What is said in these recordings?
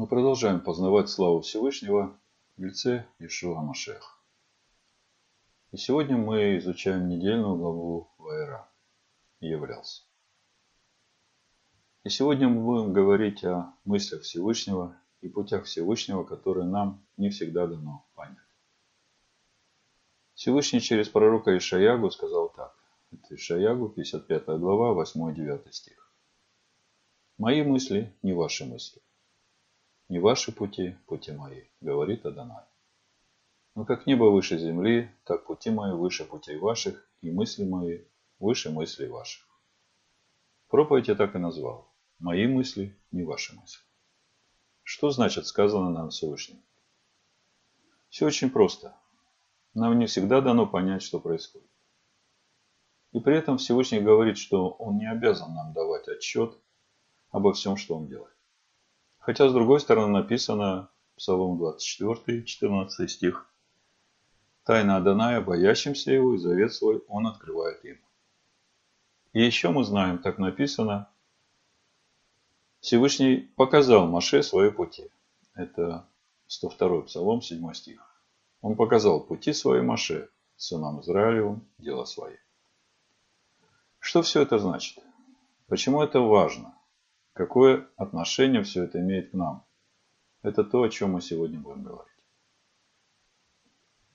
Мы продолжаем познавать славу Всевышнего в лице Ишуа Машех. И сегодня мы изучаем недельную главу Вайра являлся. И сегодня мы будем говорить о мыслях Всевышнего и путях Всевышнего, которые нам не всегда дано понять. Всевышний через пророка Ишаягу сказал так. Это Ишаягу, 55 глава, 8-9 стих. «Мои мысли не ваши мысли, не ваши пути, пути мои, говорит Адонай. Но как небо выше земли, так пути мои выше путей ваших, и мысли мои выше мыслей ваших. Проповедь я так и назвал. Мои мысли, не ваши мысли. Что значит сказано нам Всевышним? Все очень просто. Нам не всегда дано понять, что происходит. И при этом Всевышний говорит, что Он не обязан нам давать отчет обо всем, что Он делает. Хотя, с другой стороны, написано, Псалом 24, 14 стих, «Тайна Аданая, боящимся его, и завет свой он открывает им». И еще мы знаем, так написано, Всевышний показал Маше свои пути. Это 102 Псалом, 7 стих. Он показал пути свои Маше, сынам Израилевым, дело свои. Что все это значит? Почему это важно? Какое отношение все это имеет к нам? Это то, о чем мы сегодня будем говорить.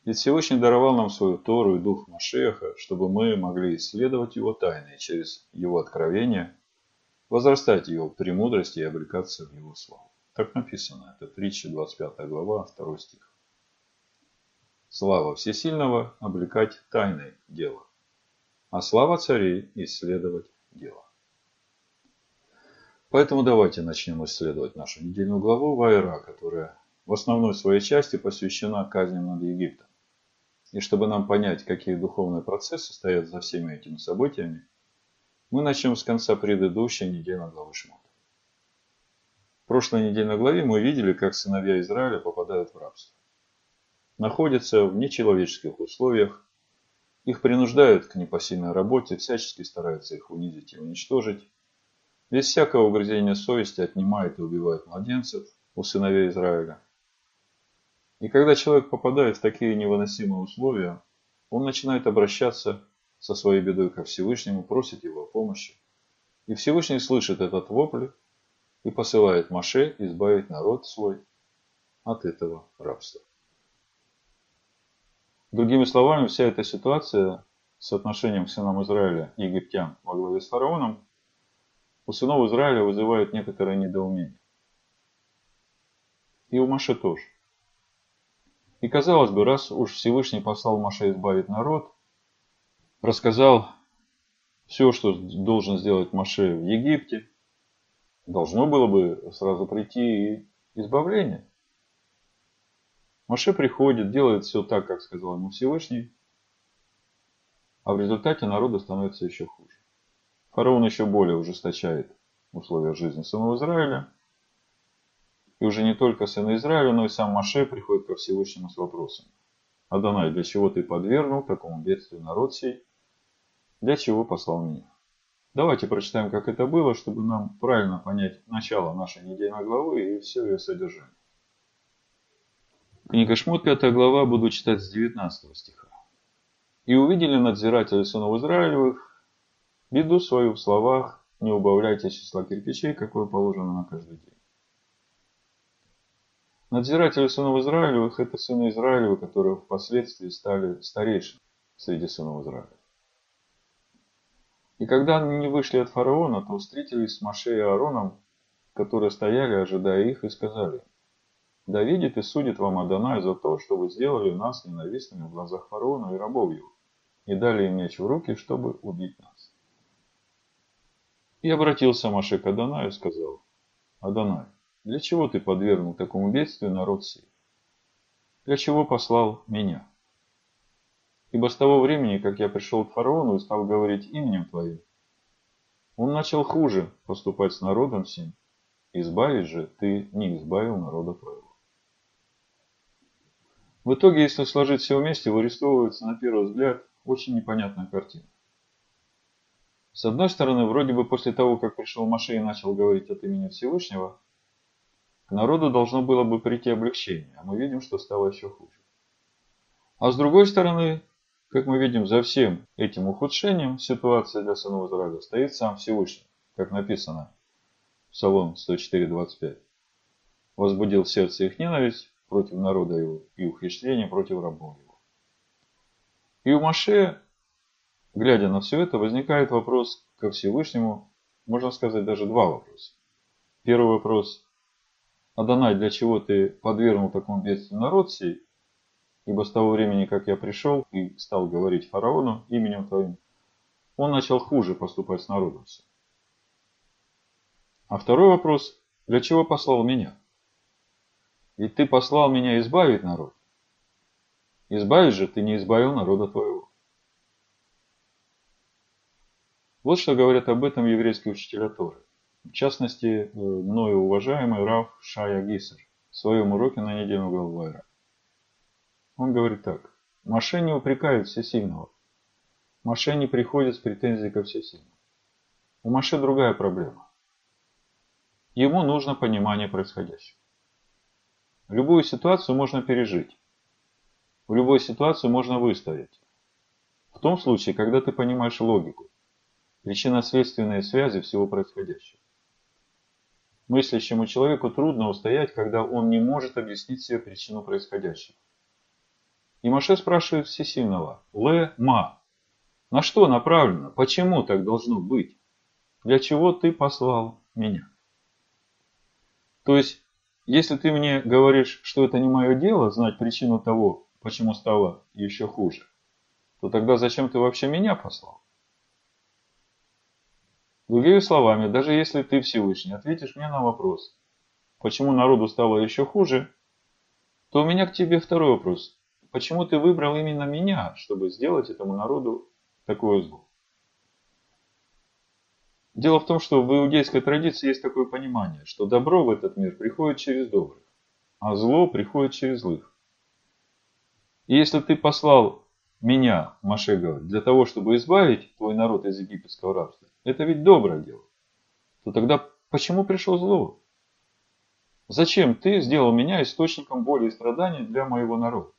Ведь Всевышний даровал нам свою Тору и Дух Машеха, чтобы мы могли исследовать Его тайны и через Его откровение возрастать Его премудрости и облекаться в Его славу. Так написано. Это притча 25 глава, 2 стих. Слава Всесильного – облекать тайной дело, а слава царей – исследовать дело. Поэтому давайте начнем исследовать нашу недельную главу Вайра, которая в основной своей части посвящена казням над Египтом. И чтобы нам понять, какие духовные процессы стоят за всеми этими событиями, мы начнем с конца предыдущей недельной главы Шмота. В прошлой недельной главе мы видели, как сыновья Израиля попадают в рабство. Находятся в нечеловеческих условиях, их принуждают к непосильной работе, всячески стараются их унизить и уничтожить, без всякого угрызения совести отнимает и убивает младенцев у сыновей Израиля. И когда человек попадает в такие невыносимые условия, он начинает обращаться со своей бедой ко Всевышнему, просит его о помощи. И Всевышний слышит этот вопль и посылает Маше избавить народ свой от этого рабства. Другими словами, вся эта ситуация с отношением к сынам Израиля и египтян во главе с фараоном у сынов Израиля вызывают некоторое недоумение. И у Маше тоже. И казалось бы, раз уж Всевышний послал Маше избавить народ, рассказал все, что должен сделать Маше в Египте, должно было бы сразу прийти и избавление. Маше приходит, делает все так, как сказал ему Всевышний, а в результате народу становится еще хуже. Фараон еще более ужесточает условия жизни сынов Израиля. И уже не только сыны Израиля, но и сам Маше приходит ко Всевышнему с вопросом. Адонай, для чего ты подвергнул такому бедствию народ сей? Для чего послал меня? Давайте прочитаем, как это было, чтобы нам правильно понять начало нашей недельной главы и все ее содержание. Книга Шмот, 5 глава, буду читать с 19 стиха. «И увидели надзиратели сынов Израилевых, Беду свою в словах не убавляйте числа кирпичей, какое положено на каждый день. Надзиратели сынов Израилевых – это сыны Израилевы, которые впоследствии стали старейшими среди сынов Израиля. И когда они не вышли от фараона, то встретились с Маше и Аароном, которые стояли, ожидая их, и сказали, «Да видит и судит вам Адонай за то, что вы сделали нас ненавистными в глазах фараона и рабов его, и дали им меч в руки, чтобы убить нас». И обратился Маше к Адонаю и сказал, Адонай, для чего ты подвергнул такому бедствию народ сей? Для чего послал меня? Ибо с того времени, как я пришел к фараону и стал говорить именем твоим, он начал хуже поступать с народом сим. Избавить же ты не избавил народа твоего. В итоге, если сложить все вместе, вырисовывается на первый взгляд очень непонятная картина. С одной стороны, вроде бы после того, как пришел Маше и начал говорить от имени Всевышнего, к народу должно было бы прийти облегчение, а мы видим, что стало еще хуже. А с другой стороны, как мы видим, за всем этим ухудшением ситуации для сынов Израиля стоит сам Всевышний, как написано в Псалом 104.25. Возбудил в сердце их ненависть против народа его и ухищрение против рабов его. И у Маше, глядя на все это, возникает вопрос ко Всевышнему, можно сказать даже два вопроса. Первый вопрос. Адонай, для чего ты подвергнул такому бедствию народ сей? Ибо с того времени, как я пришел и стал говорить фараону именем твоим, он начал хуже поступать с народом. А второй вопрос. Для чего послал меня? Ведь ты послал меня избавить народ. Избавить же ты не избавил народа твоего. Вот что говорят об этом еврейские учителя Торы. В частности, э, мною уважаемый Рав Шая Гисер в своем уроке на неделю Галвайра. Он говорит так. Маше не упрекает всесильного. Маше не приходит с претензией ко всесильному. У Маше другая проблема. Ему нужно понимание происходящего. Любую ситуацию можно пережить. В любой ситуации можно выстоять. В том случае, когда ты понимаешь логику, причинно-следственные связи всего происходящего. Мыслящему человеку трудно устоять, когда он не может объяснить себе причину происходящего. И Маше спрашивает всесильного, Ле Ма, на что направлено, почему так должно быть, для чего ты послал меня? То есть, если ты мне говоришь, что это не мое дело, знать причину того, почему стало еще хуже, то тогда зачем ты вообще меня послал? Другими словами, даже если ты Всевышний ответишь мне на вопрос, почему народу стало еще хуже, то у меня к тебе второй вопрос. Почему ты выбрал именно меня, чтобы сделать этому народу такое зло? Дело в том, что в иудейской традиции есть такое понимание, что добро в этот мир приходит через добрых, а зло приходит через злых. И если ты послал меня, Маше говорит, для того, чтобы избавить твой народ из египетского рабства, это ведь доброе дело, то тогда почему пришло зло? Зачем ты сделал меня источником боли и страданий для моего народа?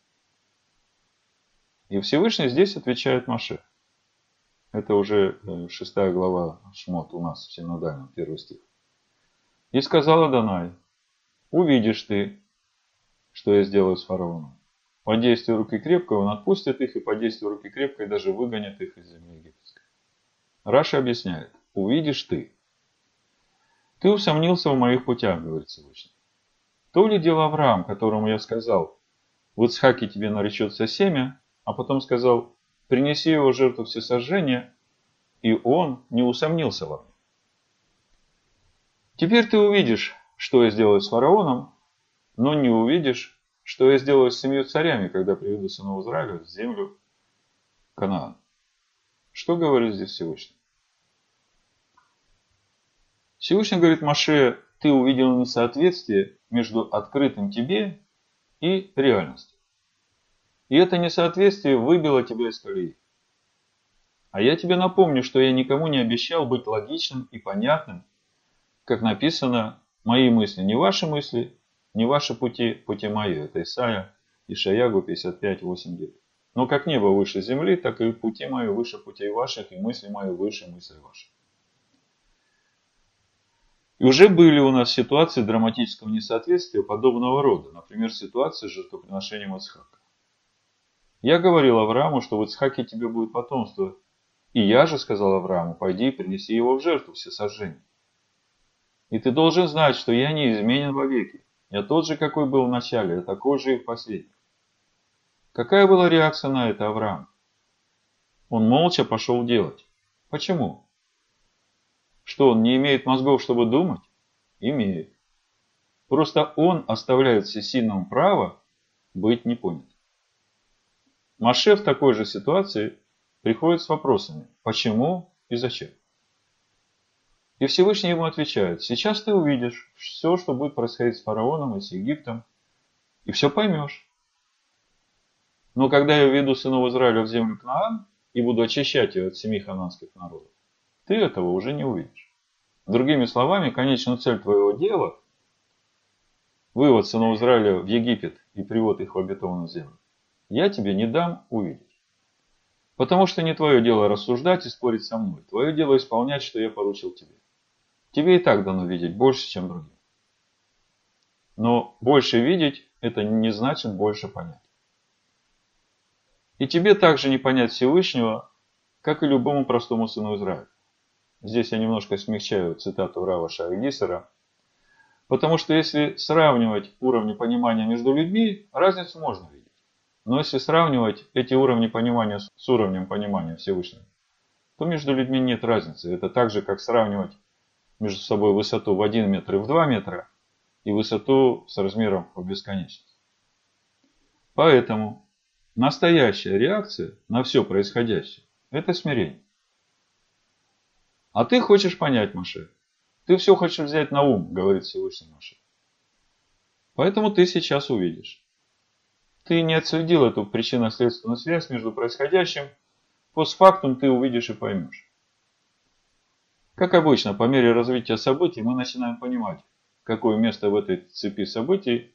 И Всевышний здесь отвечает Маше. Это уже э, шестая глава Шмот у нас в синодальном, первый стих. И сказала Данай, увидишь ты, что я сделаю с фараоном. По действию руки крепкой он отпустит их, и по действию руки крепкой даже выгонит их из земли египетской. Раша объясняет, увидишь ты. Ты усомнился в моих путях, говорит Всевышний. То ли дело Авраам, которому я сказал, в Ицхаке тебе наречется семя, а потом сказал, принеси его жертву всесожжения, и он не усомнился во мне. Теперь ты увидишь, что я сделаю с фараоном, но не увидишь, что я сделаю с семью царями, когда приведу сынов Израиля в землю Канаан. Что говорит здесь Всевышний? Всевышний говорит Маше, ты увидел несоответствие между открытым тебе и реальностью. И это несоответствие выбило тебя из колеи. А я тебе напомню, что я никому не обещал быть логичным и понятным, как написано, мои мысли не ваши мысли, не ваши пути, пути мои. Это Исайя, Ишаягу 55, 8, 9. Но как небо выше земли, так и пути мои выше путей ваших, и мысли мои выше мыслей ваших. И уже были у нас ситуации драматического несоответствия подобного рода. Например, ситуация с жертвоприношением Ицхака. Я говорил Аврааму, что в Ицхаке тебе будет потомство. И я же сказал Аврааму, пойди и принеси его в жертву все сожжения. И ты должен знать, что я не изменен вовеки. Я тот же, какой был в начале, я такой же и в последнем. Какая была реакция на это Авраам? Он молча пошел делать. Почему? Что, он не имеет мозгов, чтобы думать? Имеет. Просто он оставляет всесильному право быть непонят. Маше в такой же ситуации приходит с вопросами «почему» и «зачем?». И Всевышний ему отвечает, сейчас ты увидишь все, что будет происходить с фараоном и с Египтом, и все поймешь. Но когда я введу сынов Израиля в землю Кнаан и буду очищать ее от семи хананских народов, ты этого уже не увидишь. Другими словами, конечную цель твоего дела вывод сынов Израиля в Египет и привод их в обетованную землю, я тебе не дам увидеть. Потому что не твое дело рассуждать и спорить со мной. Твое дело исполнять, что я поручил тебе. Тебе и так дано видеть больше, чем другим. Но больше видеть, это не значит больше понять. И тебе также не понять Всевышнего, как и любому простому сыну Израиля. Здесь я немножко смягчаю цитату Рава Шаргисера, потому что если сравнивать уровни понимания между людьми, разницу можно видеть. Но если сравнивать эти уровни понимания с уровнем понимания Всевышнего, то между людьми нет разницы. Это так же, как сравнивать между собой высоту в 1 метр и в 2 метра и высоту с размером в бесконечность. Поэтому настоящая реакция на все происходящее – это смирение. А ты хочешь понять, Маше. Ты все хочешь взять на ум, говорит Всевышний Маше. Поэтому ты сейчас увидишь. Ты не отследил эту причинно-следственную связь между происходящим. Постфактум ты увидишь и поймешь. Как обычно, по мере развития событий мы начинаем понимать, какое место в этой цепи событий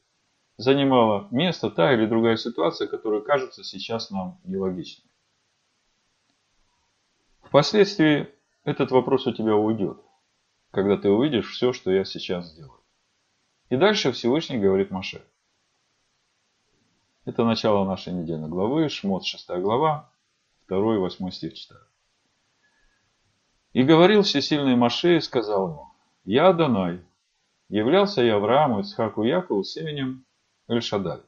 занимала место та или другая ситуация, которая кажется сейчас нам нелогичной. Впоследствии этот вопрос у тебя уйдет, когда ты увидишь все, что я сейчас сделаю. И дальше Всевышний говорит Маше. Это начало нашей недельной главы, Шмот 6 глава, 2-8 стих читаю. И говорил всесильный Маше и сказал ему, Я Адонай, являлся я Аврааму, Ицхаку Якову с именем Эльшадай.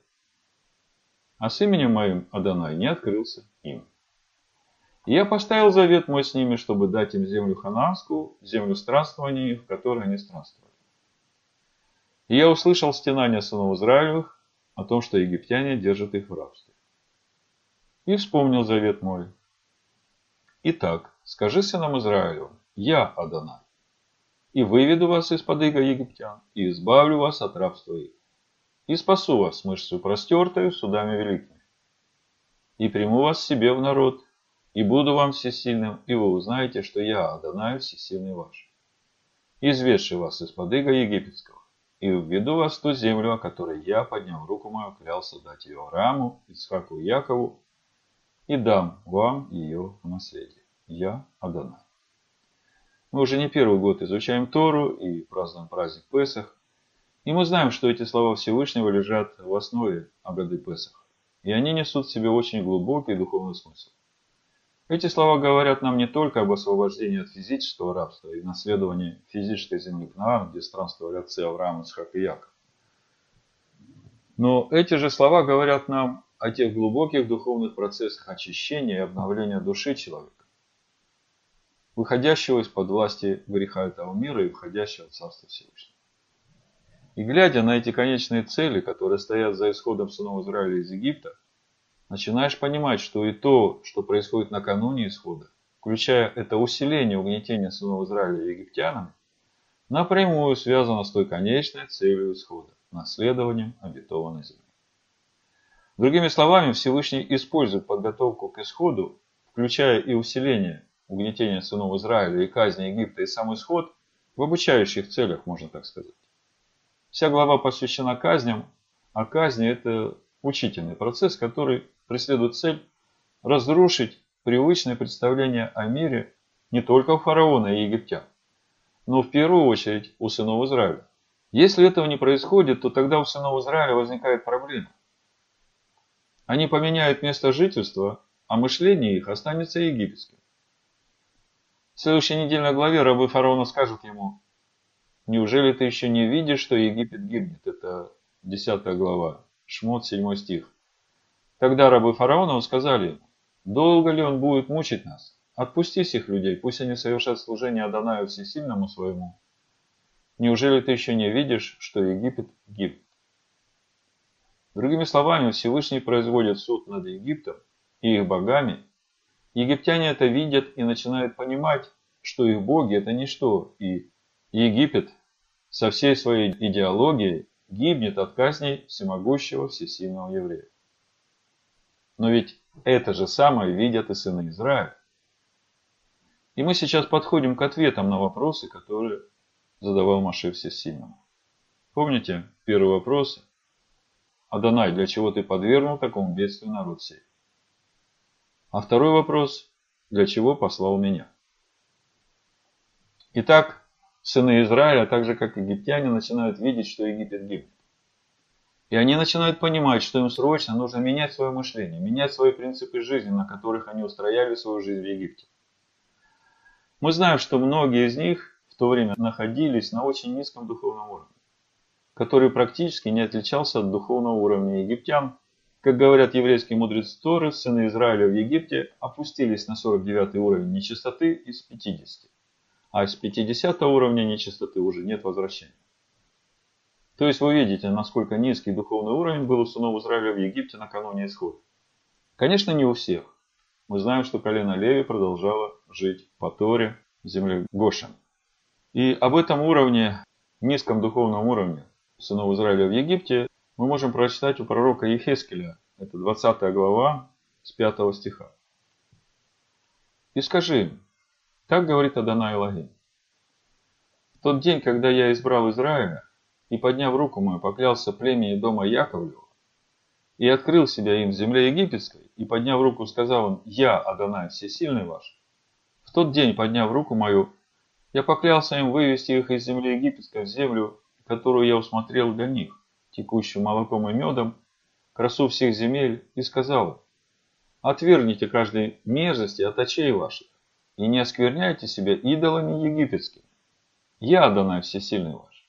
А с именем моим Адонай не открылся им. И я поставил завет мой с ними, чтобы дать им землю ханаанскую, землю странствований, в которой они странствовали. И я услышал стенания сынов Израилевых о том, что египтяне держат их в рабстве. И вспомнил завет мой. Итак, скажи сынам Израилю, я Адонай, и выведу вас из-под иго египтян, и избавлю вас от рабства их и спасу вас мышцу простертою судами великими. И приму вас себе в народ, и буду вам всесильным, и вы узнаете, что я, Адонай, всесильный ваш, изведший вас из-под иго египетского, и введу вас в ту землю, о которой я, поднял руку мою, клялся дать ее Аврааму, Ицхаку и Якову, и дам вам ее в наследие. Я Адонай. Мы уже не первый год изучаем Тору и празднуем праздник Песах, и мы знаем, что эти слова Всевышнего лежат в основе Агады Песах. И они несут в себе очень глубокий духовный смысл. Эти слова говорят нам не только об освобождении от физического рабства и наследовании физической земли Кнаан, где странствовали отцы Авраам, Исхак и Яков. Но эти же слова говорят нам о тех глубоких духовных процессах очищения и обновления души человека, выходящего из-под власти греха этого мира и входящего в Царство Всевышнего. И глядя на эти конечные цели, которые стоят за исходом сынов Израиля из Египта, начинаешь понимать, что и то, что происходит накануне исхода, включая это усиление угнетения сынов Израиля египтянами, напрямую связано с той конечной целью исхода – наследованием обетованной земли. Другими словами, Всевышний использует подготовку к исходу, включая и усиление угнетения сынов Израиля и казни Египта и сам исход, в обучающих целях, можно так сказать. Вся глава посвящена казням, а казни – это учительный процесс, который преследует цель разрушить привычное представление о мире не только у фараона и египтян, но в первую очередь у сынов Израиля. Если этого не происходит, то тогда у сынов Израиля возникает проблема. Они поменяют место жительства, а мышление их останется египетским. В следующей недельной главе рабы фараона скажут ему, Неужели ты еще не видишь, что Египет гибнет? Это 10 глава, Шмот 7 стих. Тогда рабы фараона сказали долго ли он будет мучить нас? Отпусти всех людей, пусть они совершат служение Адонаю Всесильному своему. Неужели ты еще не видишь, что Египет гибнет? Другими словами, Всевышний производит суд над Египтом и их богами. Египтяне это видят и начинают понимать, что их боги это ничто, и Египет со всей своей идеологией гибнет от казней всемогущего всесильного еврея. Но ведь это же самое видят и сыны Израиля. И мы сейчас подходим к ответам на вопросы, которые задавал Маше Всесильному. Помните первый вопрос? Адонай, для чего ты подвергнул такому бедствию народ сей? А второй вопрос, для чего послал меня? Итак, сыны Израиля, так же как египтяне, начинают видеть, что Египет гибнет. И они начинают понимать, что им срочно нужно менять свое мышление, менять свои принципы жизни, на которых они устрояли свою жизнь в Египте. Мы знаем, что многие из них в то время находились на очень низком духовном уровне, который практически не отличался от духовного уровня египтян. Как говорят еврейские мудрецы Торы, сыны Израиля в Египте опустились на 49 уровень нечистоты из 50, а из 50 уровня нечистоты уже нет возвращения. То есть вы видите, насколько низкий духовный уровень был у сынов Израиля в Египте накануне исхода. Конечно, не у всех. Мы знаем, что колено Леви продолжало жить по Торе земле Гошин. И об этом уровне, низком духовном уровне сынов Израиля в Египте, мы можем прочитать у пророка Ехескеля. Это 20 глава с 5 стиха. «И скажи им, так говорит Адонай Лагин, в тот день, когда я избрал Израиля, и, подняв руку мою, поклялся племени дома Яковлева, и открыл себя им в земле египетской, и, подняв руку, сказал он, «Я, Адонай, всесильный ваш». В тот день, подняв руку мою, я поклялся им вывести их из земли египетской в землю, которую я усмотрел для них, текущую молоком и медом, красу всех земель, и сказал, «Отвергните каждой мерзости от очей ваших, и не оскверняйте себя идолами египетскими. Я, Адонай, всесильный ваш».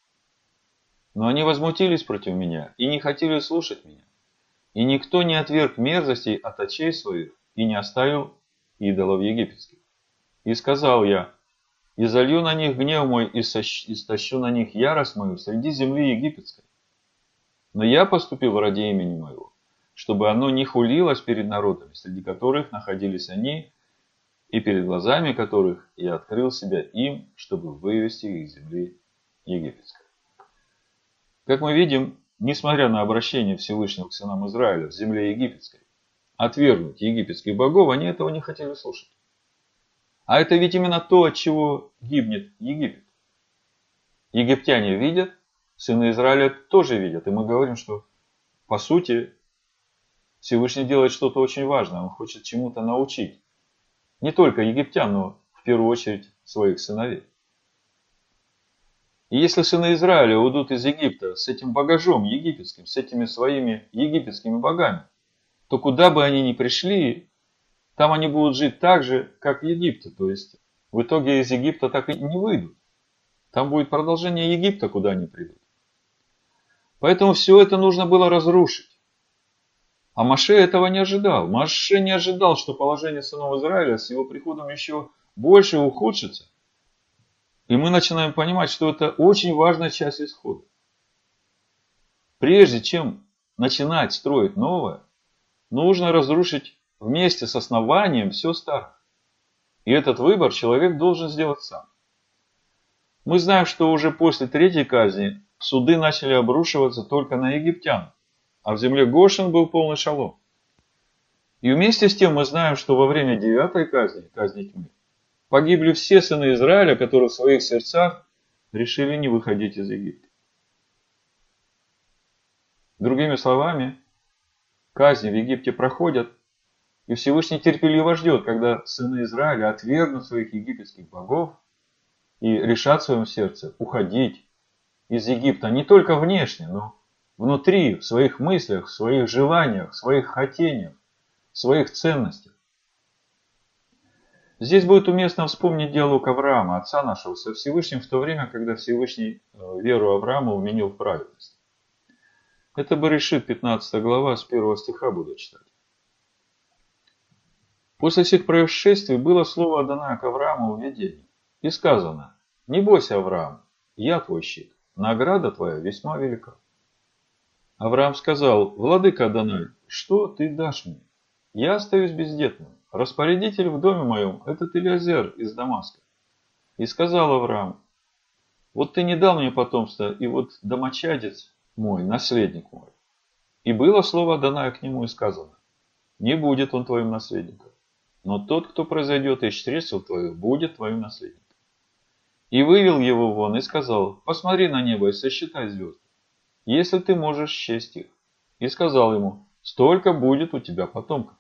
Но они возмутились против меня и не хотели слушать меня. И никто не отверг мерзостей от очей своих и не оставил идолов египетских. И сказал я, и залью на них гнев мой, и истощу на них ярость мою среди земли египетской. Но я поступил ради имени моего, чтобы оно не хулилось перед народами, среди которых находились они, и перед глазами которых я открыл себя им, чтобы вывести их из земли египетской. Как мы видим, несмотря на обращение Всевышнего к сынам Израиля в земле египетской, отвергнуть египетских богов, они этого не хотели слушать. А это ведь именно то, от чего гибнет Египет. Египтяне видят, сыны Израиля тоже видят. И мы говорим, что по сути Всевышний делает что-то очень важное. Он хочет чему-то научить. Не только египтян, но в первую очередь своих сыновей. И если сыны Израиля уйдут из Египта с этим багажом египетским, с этими своими египетскими богами, то куда бы они ни пришли, там они будут жить так же, как в Египте. То есть в итоге из Египта так и не выйдут. Там будет продолжение Египта, куда они придут. Поэтому все это нужно было разрушить. А Маше этого не ожидал. Маше не ожидал, что положение сынов Израиля с его приходом еще больше ухудшится. И мы начинаем понимать, что это очень важная часть исхода. Прежде чем начинать строить новое, нужно разрушить вместе с основанием все старое. И этот выбор человек должен сделать сам. Мы знаем, что уже после третьей казни суды начали обрушиваться только на египтян, а в земле Гошин был полный шалом. И вместе с тем мы знаем, что во время девятой казни, казни тьмы, Погибли все сыны Израиля, которые в своих сердцах решили не выходить из Египта. Другими словами, казни в Египте проходят, и Всевышний терпеливо ждет, когда сыны Израиля отвергнут своих египетских богов и решат в своем сердце уходить из Египта не только внешне, но внутри, в своих мыслях, в своих желаниях, в своих хотениях, в своих ценностях. Здесь будет уместно вспомнить диалог Авраама, отца нашего, со Всевышним в то время, когда Всевышний э, веру Авраама уменил в праведность. Это бы решит 15 глава, с 1 стиха буду читать. После всех происшествий было слово дано к Аврааму в видении. И сказано, не бойся, Авраам, я твой щит, награда твоя весьма велика. Авраам сказал, владыка Адонай, что ты дашь мне? Я остаюсь бездетным. Распорядитель в доме моем – этот Илиазер из Дамаска. И сказал Авраам, вот ты не дал мне потомства, и вот домочадец мой, наследник мой. И было слово данное к нему и сказано, не будет он твоим наследником, но тот, кто произойдет из чресел твоих, будет твоим наследником. И вывел его вон и сказал, посмотри на небо и сосчитай звезды, если ты можешь счесть их. И сказал ему, столько будет у тебя потомков.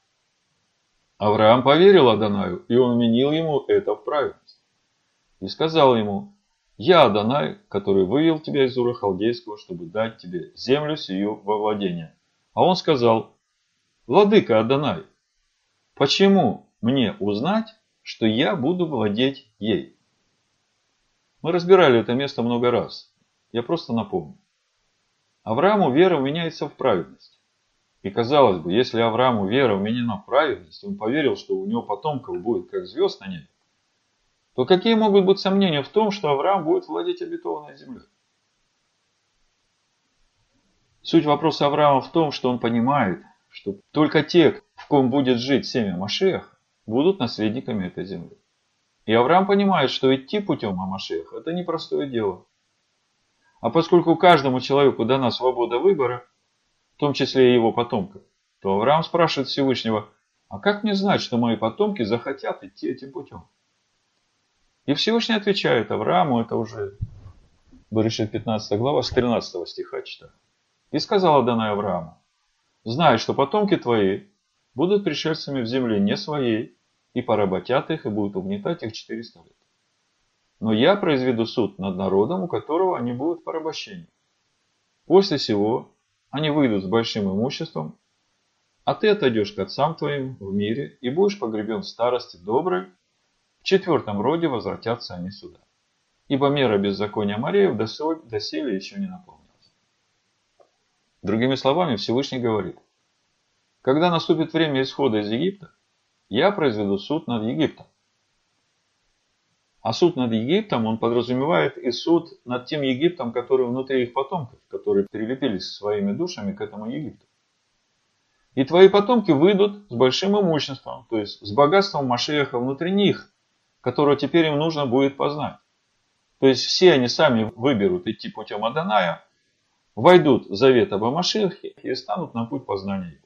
Авраам поверил Адонаю, и он вменил ему это в праведность. И сказал ему, я Адонай, который вывел тебя из Ура Халдейского, чтобы дать тебе землю сию во владение. А он сказал, Владыка Адонай, почему мне узнать, что я буду владеть ей? Мы разбирали это место много раз. Я просто напомню. Аврааму вера меняется в праведность. И казалось бы, если Аврааму вера вменена в праведность, он поверил, что у него потомков будет как звезд на небе, то какие могут быть сомнения в том, что Авраам будет владеть обетованной землей? Суть вопроса Авраама в том, что он понимает, что только те, в ком будет жить семя Машех, будут наследниками этой земли. И Авраам понимает, что идти путем Амашех – это непростое дело. А поскольку каждому человеку дана свобода выбора, в том числе и его потомков, то Авраам спрашивает Всевышнего, а как мне знать, что мои потомки захотят идти этим путем? И Всевышний отвечает Аврааму, это уже Берешит 15 глава, с 13 стиха читаю. И сказала Данай Аврааму, знай, что потомки твои будут пришельцами в земле не своей, и поработят их, и будут угнетать их 400 лет. Но я произведу суд над народом, у которого они будут в порабощении. После сего они выйдут с большим имуществом, а ты отойдешь к отцам твоим в мире и будешь погребен в старости доброй, в четвертом роде возвратятся они сюда. Ибо мера беззакония Мареев доселе еще не наполнилась. Другими словами, Всевышний говорит, когда наступит время исхода из Египта, я произведу суд над Египтом. А суд над Египтом, он подразумевает и суд над тем Египтом, который внутри их потомков, которые прилепились своими душами к этому Египту. И твои потомки выйдут с большим имуществом, то есть с богатством Машеха внутри них, которого теперь им нужно будет познать. То есть все они сами выберут идти путем Аданая, войдут в завет об Амашехе и станут на путь познания его.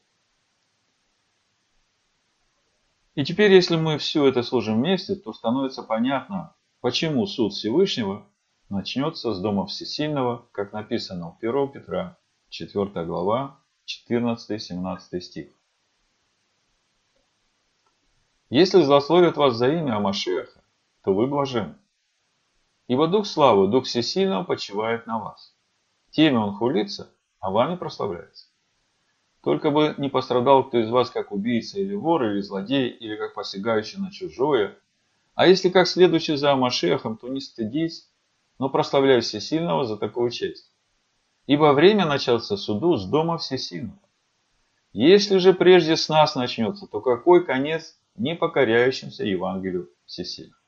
И теперь, если мы все это сложим вместе, то становится понятно, почему суд Всевышнего начнется с Дома Всесильного, как написано в 1 Петра, 4 глава, 14-17 стих. Если злословят вас за имя Амашеха, то вы блаженны. Ибо Дух Славы, Дух Всесильного почивает на вас. Теми он хулится, а вами прославляется. Только бы не пострадал кто из вас как убийца или вор, или злодей, или как посягающий на чужое. А если как следующий за Амашехом, то не стыдись, но прославляй Всесильного за такую честь. Ибо время начаться суду с дома Всесильного. Если же прежде с нас начнется, то какой конец непокоряющимся Евангелию Всесильного?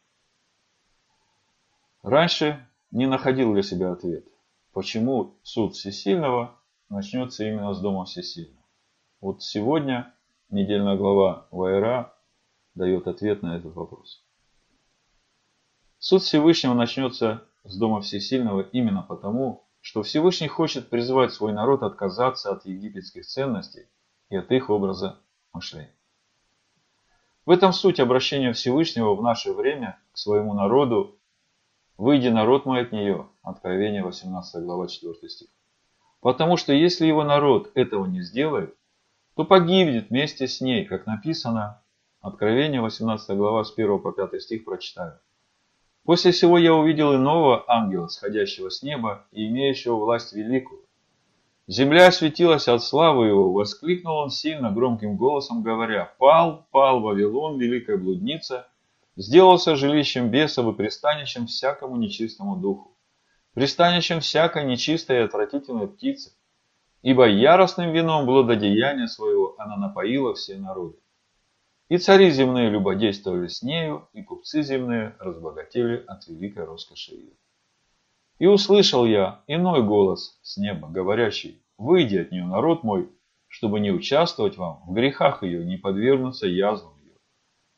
Раньше не находил для себя ответ почему суд Всесильного начнется именно с Дома Всесильного. Вот сегодня недельная глава Вайра дает ответ на этот вопрос. Суд Всевышнего начнется с Дома Всесильного именно потому, что Всевышний хочет призвать свой народ отказаться от египетских ценностей и от их образа мышления. В этом суть обращения Всевышнего в наше время к своему народу «Выйди, народ мой, от нее». Откровение 18 глава 4 стих. Потому что если его народ этого не сделает, то погибнет вместе с ней, как написано, Откровение 18 глава с 1 по 5 стих прочитаю. После всего я увидел иного ангела, сходящего с неба и имеющего власть великую. Земля осветилась от славы его, воскликнул он сильно громким голосом, говоря, «Пал, пал Вавилон, великая блудница, сделался жилищем бесов и пристанищем всякому нечистому духу, пристанищем всякой нечистой и отвратительной птицы, ибо яростным вином блудодеяния своего она напоила все народы. И цари земные любодействовали с нею, и купцы земные разбогатели от великой роскоши ее. И услышал я иной голос с неба, говорящий, «Выйди от нее, народ мой, чтобы не участвовать вам в грехах ее, не подвергнуться язвам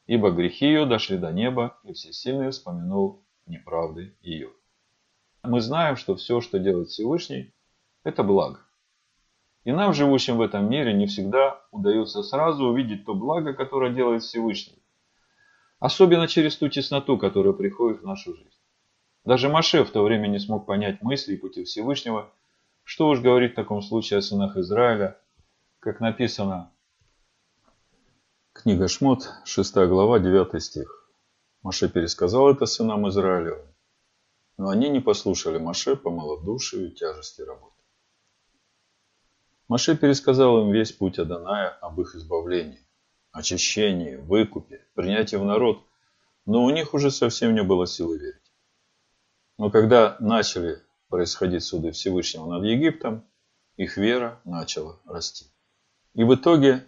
ибо грехи ее дошли до неба, и Всесильный вспомянул неправды ее. Мы знаем, что все, что делает Всевышний, это благо. И нам, живущим в этом мире, не всегда удается сразу увидеть то благо, которое делает Всевышний. Особенно через ту тесноту, которая приходит в нашу жизнь. Даже Маше в то время не смог понять мысли и пути Всевышнего, Что уж говорить в таком случае о сынах Израиля, как написано Книга Шмот, 6 глава, 9 стих. Маше пересказал это сынам Израилевым, но они не послушали Маше по малодушию и тяжести работы. Маше пересказал им весь путь Аданая об их избавлении, очищении, выкупе, принятии в народ, но у них уже совсем не было силы верить. Но когда начали происходить суды Всевышнего над Египтом, их вера начала расти. И в итоге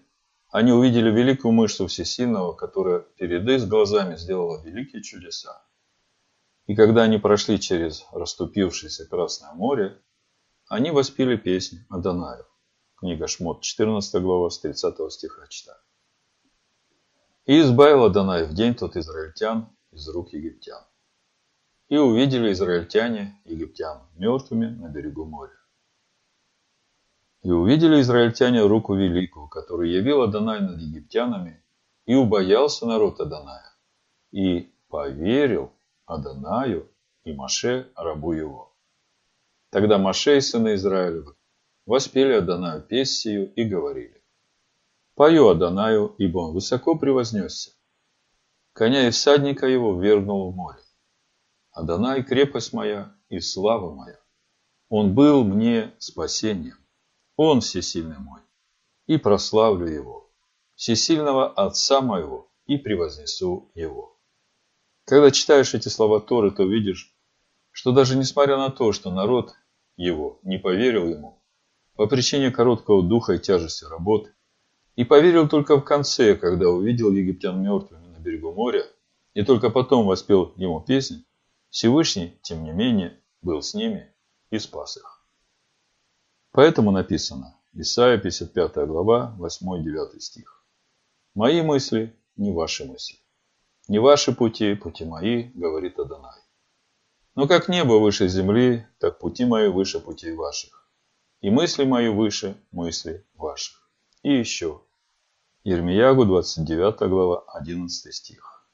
они увидели великую мышцу Всесильного, которая перед их глазами сделала великие чудеса. И когда они прошли через расступившееся Красное море, они воспели песнь Адонаю. Книга Шмот, 14 глава, с 30 стиха читаю. И избавил Адонай в день тот израильтян из рук египтян. И увидели израильтяне египтян мертвыми на берегу моря. И увидели израильтяне руку великую, которую явил Адонай над египтянами, и убоялся народ Адоная, и поверил Адонаю и Маше, рабу его. Тогда Маше и сыны Израилевы воспели Адонаю песню и говорили, «Пою Адонаю, ибо он высоко превознесся. Коня и всадника его ввергнул в море. Адонай – крепость моя и слава моя. Он был мне спасением. Он всесильный мой, и прославлю Его, всесильного Отца моего, и превознесу Его. Когда читаешь эти слова Торы, то видишь, что даже несмотря на то, что народ его не поверил ему, по причине короткого духа и тяжести работы, и поверил только в конце, когда увидел египтян мертвыми на берегу моря, и только потом воспел ему песнь, Всевышний, тем не менее, был с ними и спас их. Поэтому написано, Исайя 55 глава, 8-9 стих. «Мои мысли не ваши мысли, не ваши пути, пути мои, говорит Адонай. Но как небо выше земли, так пути мои выше путей ваших, и мысли мои выше мысли ваших». И еще, Ермиягу 29 глава, 11 стих.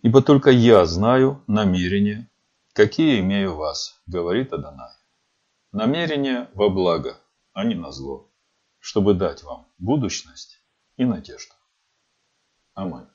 «Ибо только я знаю намерения, какие имею вас, говорит Адонай Намерение во благо, а не на зло, чтобы дать вам будущность и надежду. Аминь.